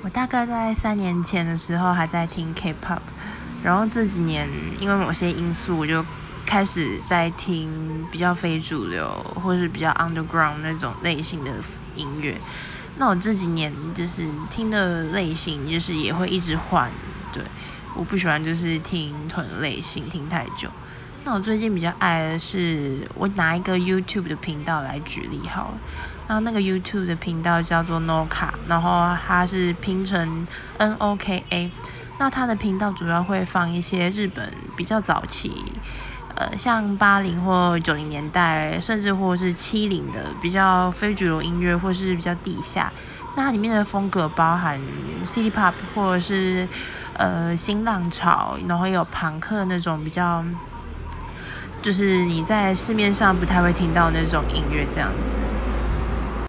我大概在三年前的时候还在听 K-pop，然后这几年因为某些因素，我就开始在听比较非主流或是比较 underground 那种类型的音乐。那我这几年就是听的类型，就是也会一直换。对，我不喜欢就是听同类型听太久。那我最近比较爱的是，我拿一个 YouTube 的频道来举例好了。然后那个 YouTube 的频道叫做 Noka，然后它是拼成 N O K A。那它的频道主要会放一些日本比较早期，呃，像八零或九零年代，甚至或是七零的比较非主流音乐，或是比较地下。那里面的风格包含 City Pop 或者是呃新浪潮，然后有朋克那种比较。就是你在市面上不太会听到那种音乐这样子，